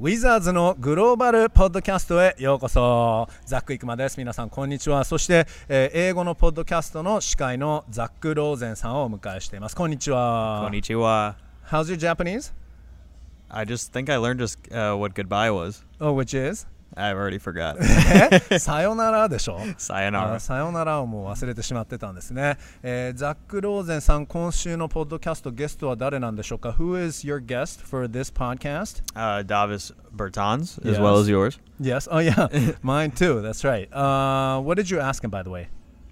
ウィザーズのグローバルポッドキャストへようこそ。ザック・イクマです。皆さんこんにちは。そして、えー、英語のポッドキャストの司会のザック・ローゼンさんをお迎えしています。こんにちは。こんにちは。How's your Japanese? I just think I learned just uh, what goodbye was. Oh which is? I've already forgot. さよならでしょさよなら。さよならをもう忘れてしまってたんですね、えー、ザック・ローゼンさん、今週のポッドキャストゲストは誰なんでしょうか ?Who is your guest for this podcast?、Uh, Davis Bertans, as yes. well as yours. Yes. Oh, yeah. Mine too. That's right. Uh, what did you ask him, by the way?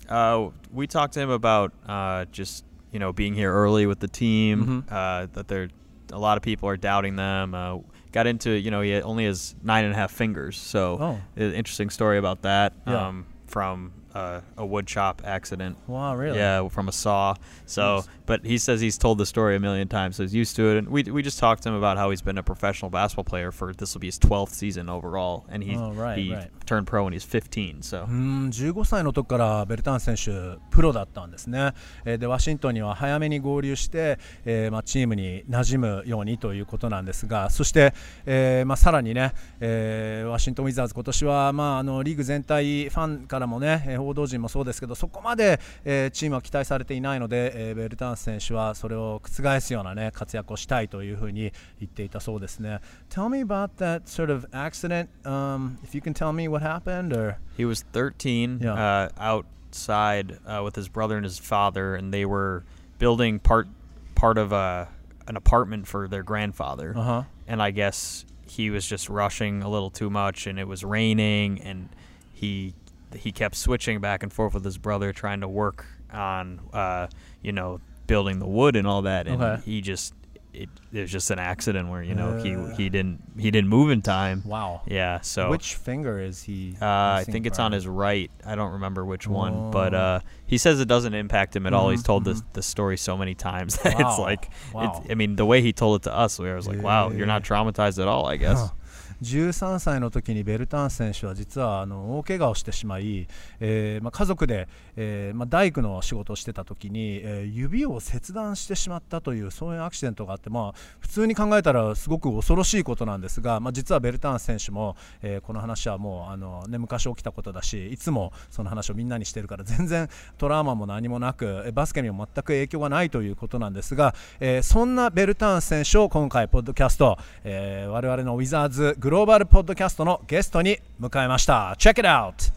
Uh, we talked to him about uh, just, you know, being here early with the team, mm-hmm. uh, that there a lot of people are doubting them. Uh, got into you know he only has nine and a half fingers, so oh. interesting story about that. Yeah. Um, from uh, a wood chop accident. Wow, really? Yeah, from a saw. So, nice. but he says he's told the story a million times, so he's used to it. And we, we just talked to him about how he's been a professional basketball player for this will be his 12th season overall, and he oh, right, he right. turned pro when he's 15. So. うん15歳の時からベルタン選手プロだったんですね。えー、でワシントンには早めに合流して、えー、まあチームに馴染むようにということなんですが、そして、えー、まあさらにね、えー、ワシントンウィザーズ今年はまああのリーグ全体ファンからもね、えー 報道陣もそうですけどそこまで、えー、チームは期待されていないので、えー、ベルタンス選手はそれを覆すような、ね、活躍をしたいというふうに言っていたそうですね。Tell me about that sort of accident. Um, if you can tell me what happened, or he was 13 yeah. uh, outside uh, with his brother and his father, and they were building part part of a an apartment for their grandfather. Uh-huh. And I guess he was just rushing a little too much, and it was raining, and he he kept switching back and forth with his brother, trying to work on, uh, you know, building the wood and all that, and okay. he just it, it was just an accident where you know he he didn't he didn't move in time. Wow. Yeah. So which finger is he? Uh, I think it's on his right. I don't remember which one, but uh, he says it doesn't impact him at mm-hmm, all. He's told mm-hmm. the story so many times that wow. it's like, wow. it's, I mean, the way he told it to us, we was like, wow, you're not traumatized at all, I guess. Huh. 13歳の時にベルタン選手は実はあの大怪我をしてしまい、えーまあ、家族で、えーまあ、大工の仕事をしてた時に、えー、指を切断してしまったというそういうアクシデントがあって、まあ、普通に考えたらすごく恐ろしいことなんですが、まあ、実はベルタン選手も、えー、この話はもうあの、ね、昔起きたことだしいつもその話をみんなにしてるから全然トラウマも何もなくバスケにも全く影響がないということなんですが、えー、そんなベルタン選手を今回ポッドキャスト、えー、我々のウィザーズローバルポッドキャストのゲストに迎えました Check it out!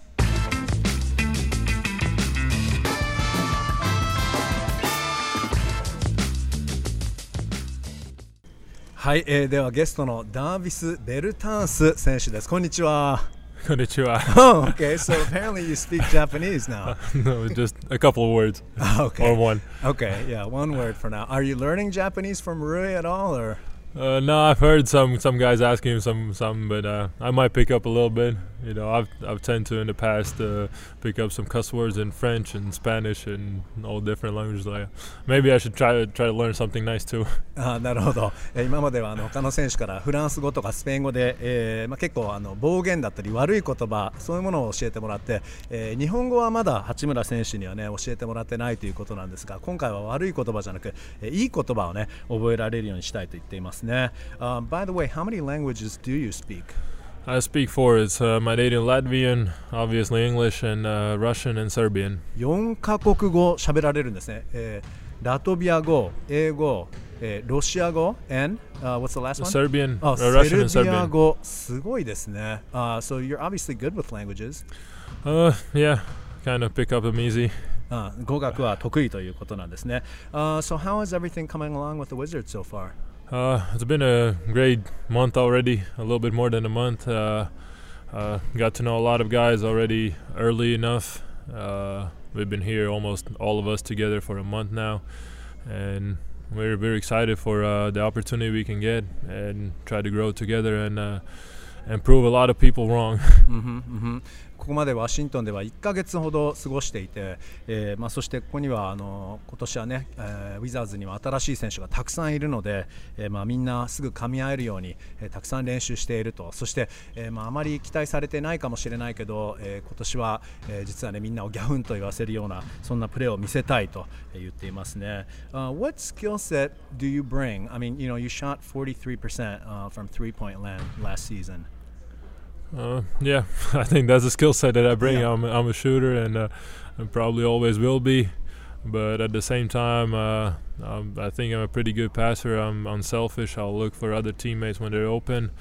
はい、えー、ではゲストのダービス・ベルタンス選手ですこんにちはこんにちは Oh, okay, so apparently you speak Japanese now. no, just a couple of words. okay. Or one. Okay, yeah, one word for now. Are you learning Japanese from Rui at all, or? Uh, no, I've heard some some guys asking him some some, but uh, I might pick up a little bit. You know, I've I've tend to in the past uh, pick up some cuss words in French and Spanish and all different languages. Like maybe I should try to try to learn something nice too. あなるほど。え今まではあの他の選手からフランス語とかスペイン語で、えーまあ、結構あの暴言だったり悪い言葉そういうものを教えてもらって、えー、日本語はまだ八村選手にはね教えてもらってないということなんですが、今回は悪い言葉じゃなく、えー、いい言葉をね覚えられるようにしたいと言っていますね。Uh, by the way, how many languages do you speak? I speak four. It's uh, my native Latvian, obviously English, and uh, Russian and Serbian. 4カ国語喋られるんですね。えー、ラトビア語、英語、えー、ロシア語、and、uh, what's the last one? Serbian. Oh, uh, Russian and Serbian. 語すごいですね。Uh, so you're obviously good with languages. Uh, yeah, kind of pick up them easy. あ語学は得意ということなんですね。Uh, so how is everything coming along with the Wizards so far? Uh, it's been a great month already, a little bit more than a month. Uh, uh, got to know a lot of guys already early enough. Uh, we've been here almost all of us together for a month now, and we're very excited for uh, the opportunity we can get and try to grow together and uh, and prove a lot of people wrong. mm-hmm, mm-hmm. ここまでワシントンでは1ヶ月ほど過ごしていて、えーまあ、そしてここにはあの今年はね、えー、ウィザーズには新しい選手がたくさんいるので、えーまあ、みんなすぐ噛み合えるように、えー、たくさん練習しているとそして、えーまあ、あまり期待されてないかもしれないけど、えー、今年は、えー、実はねみんなをギャフンと言わせるようなそんなプレーを見せたいと言っていますね。Uh, what skill set do you bring? I mean, you know, you shot 43% uh, from three-point land last season. Uh, yeah, I think that's a skill set that I bring. Yeah. I'm, I'm a shooter and uh, I probably always will be. But at the same time, uh, I think I'm a pretty good passer. I'm unselfish. I'll look for other teammates when they're open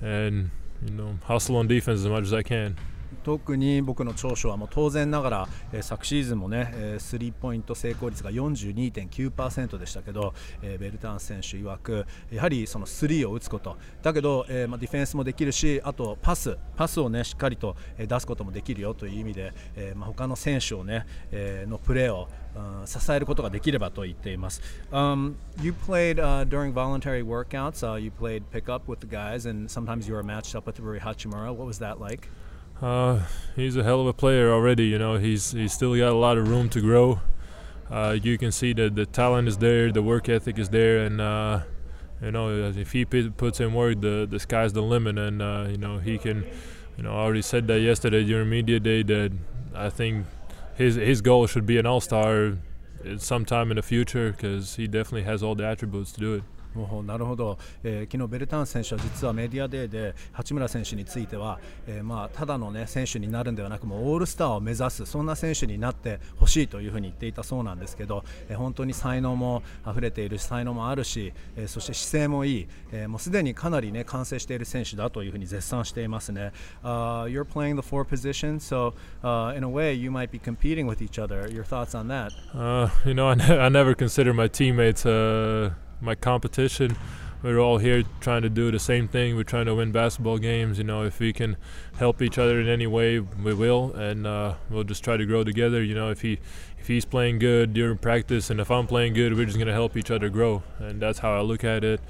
and, you know, hustle on defense as much as I can. 特に僕の長所はもう当然ながら、えー、昨シーズンもね、えー、スリーポイント成功率が42.9%でしたけど、えー、ベルタン選手曰くやはりそのスリーを打つことだけど、えーまあ、ディフェンスもできるしあとパスパスをねしっかりと出すこともできるよという意味で、えーまあ、他の選手をね、えー、のプレーを Uh, 支えることができればと言っています。Um, you played uh, during voluntary workouts. Uh, you played pickup with the guys, and sometimes you were matched up with Rui Hachimura. What was that like? Uh, he's a hell of a player already. You know, he's he's still got a lot of room to grow. Uh, you can see that the talent is there, the work ethic is there, and uh, you know if he puts in work, the the sky's the limit. And uh, you know he can. You know, I already said that yesterday during media day that I think his his goal should be an all star sometime in the future because he definitely has all the attributes to do it. なるほど、えー、昨日ベルタン選手は実はメディアデーで八村選手については、えー、まあただの、ね、選手になるんではなくもうオールスターを目指すそんな選手になってほしいというふうに言っていたそうなんですけど、えー、本当に才能も溢れているし才能もあるし、えー、そして姿勢もいい、えー、もうすでにかなり、ね、完成している選手だというふうに絶賛していますね。Uh, you're playing the four positions, so、uh, in a way you might be competing with each other. Your thoughts on that? Uh, you know, I, ne- I never consider my teammates. Uh my competition. We're all here trying to do the same thing. We're trying to win basketball games. You know, if we can help each other in any way, we will, and uh, we'll just try to grow together. You know, if he if he's playing good during practice, and if I'm playing good, we're just gonna help each other grow, and that's how I look at it.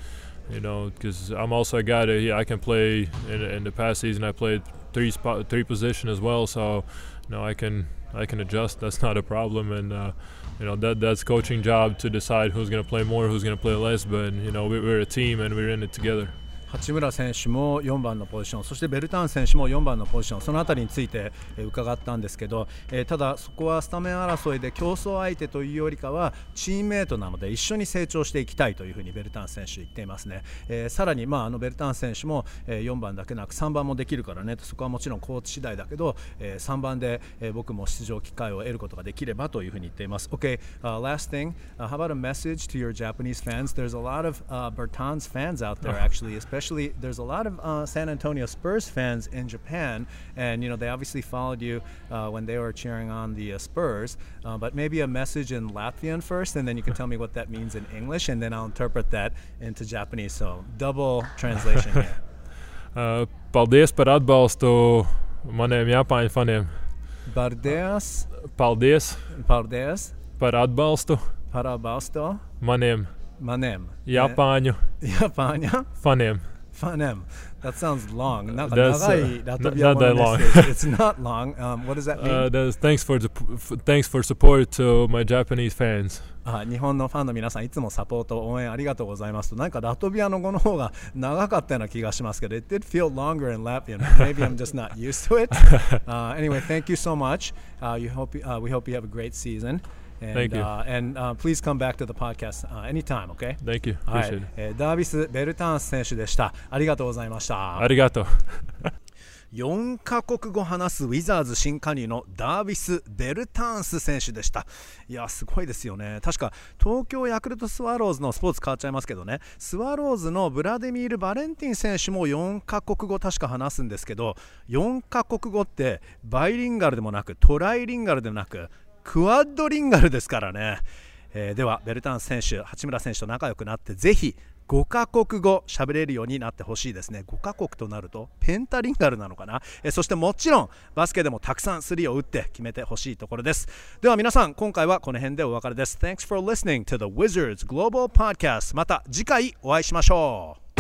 You know, because I'm also a guy that yeah, I can play. In, in the past season, I played three spot, three position as well, so you know I can I can adjust. That's not a problem, and uh, you know that that's coaching job to decide who's going to play more, who's going to play less. But you know we, we're a team and we're in it together. 八村選手も4番のポジションそしてベルターン選手も4番のポジションその辺りについて伺ったんですけど、えー、ただそこはスタメン争いで競争相手というよりかはチームメートなので一緒に成長していきたいというふうにベルターン選手言っていますね、えー、さらに、まあ、あのベルターン選手も4番だけなく3番もできるからねそこはもちろんコーチ次第だけど3番で僕も出場機会を得ることができればというふうに言っています。OK、uh, last thing、uh, how about a message to your Japanese fans? There's a lot of、uh, Bertans fans out there actually especially especially there's a lot of uh, San Antonio Spurs fans in Japan, and you know they obviously followed you uh, when they were cheering on the uh, Spurs. Uh, but maybe a message in Latvian first, and then you can tell me what that means in English, and then I'll interpret that into Japanese. So double translation here. Uh, paldies par atbalstu maniem Japāņu faniem. Paldies. Paldies. Paldies. Par atbalstu. Par atbalstu. Maniem. Maniem. Japāņu. Japāņu. Faniem. Funem. That sounds long. Not, That's, uh, not, not that long. it's not long. Um, what does that mean? Uh, thanks for the thanks for support to my Japanese fans. あ日本のファンの皆さんいつもサポート応援ありがとうございますとなんかラトビアの語の方が長かったような気がしますけど It did feel longer in Latvian maybe I'm just not used to it、uh, anyway thank you so much、uh, you hope, uh, we hope you have a great season And, Thank you. Uh, and uh, please come back to the podcast uh, anytime, okay? Thank you. は Appreciate い it.、えーダービス・ベルタンス選手でした。ありがとうございました。ありがとう。4カ国語話すウィザーズ新加入のダービス・ベルタンス選手でしたいやすごいですよね確か東京ヤクルトスワローズのスポーツ変わっちゃいますけどねスワローズのブラデミール・バレンティン選手も4カ国語確か話すんですけど4カ国語ってバイリンガルでもなくトライリンガルでもなくクワッドリンガルですからね、えーではベルタン選手八村選手と仲良くなってぜひ5カ国語喋れるようになってほしいですね。5カ国となるとペンタリンガルなのかな？えそしてもちろんバスケでもたくさんスリーを打って決めてほしいところです。では皆さん今回はこの辺でお別れです。Thanks for listening to the Wizards Global Podcast また次回お会いしましょう。